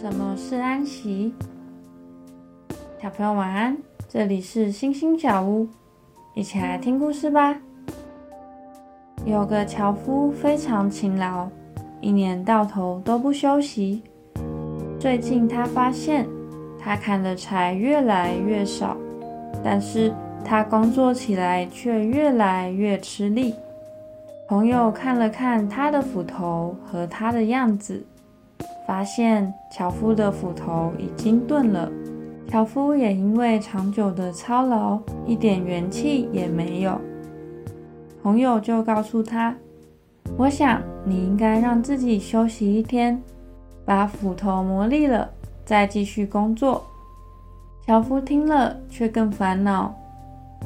什么是安息？小朋友晚安，这里是星星小屋，一起来听故事吧。有个樵夫非常勤劳，一年到头都不休息。最近他发现，他砍的柴越来越少，但是他工作起来却越来越吃力。朋友看了看他的斧头和他的样子。发现樵夫的斧头已经钝了，樵夫也因为长久的操劳，一点元气也没有。朋友就告诉他：“我想你应该让自己休息一天，把斧头磨利了，再继续工作。”樵夫听了却更烦恼：“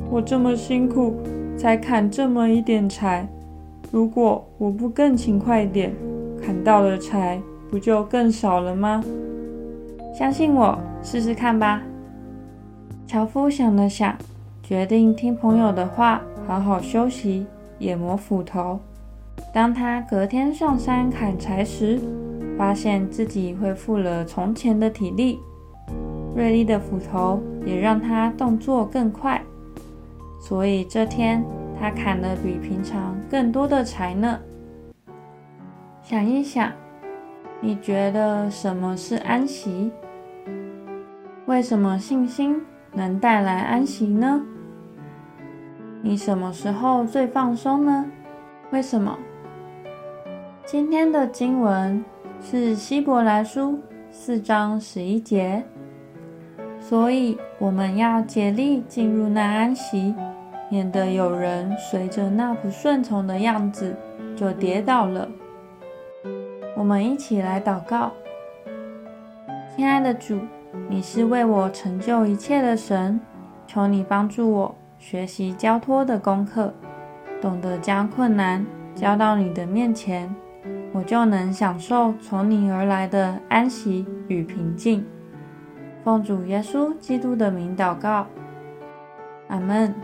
我这么辛苦，才砍这么一点柴，如果我不更勤快点，砍到了柴。”不就更少了吗？相信我，试试看吧。樵夫想了想，决定听朋友的话，好好休息，也磨斧头。当他隔天上山砍柴时，发现自己恢复了从前的体力，锐利的斧头也让他动作更快。所以这天他砍了比平常更多的柴呢。想一想。你觉得什么是安息？为什么信心能带来安息呢？你什么时候最放松呢？为什么？今天的经文是希伯来书四章十一节，所以我们要竭力进入那安息，免得有人随着那不顺从的样子就跌倒了。我们一起来祷告，亲爱的主，你是为我成就一切的神，求你帮助我学习交托的功课，懂得将困难交到你的面前，我就能享受从你而来的安息与平静。奉主耶稣基督的名祷告，阿门。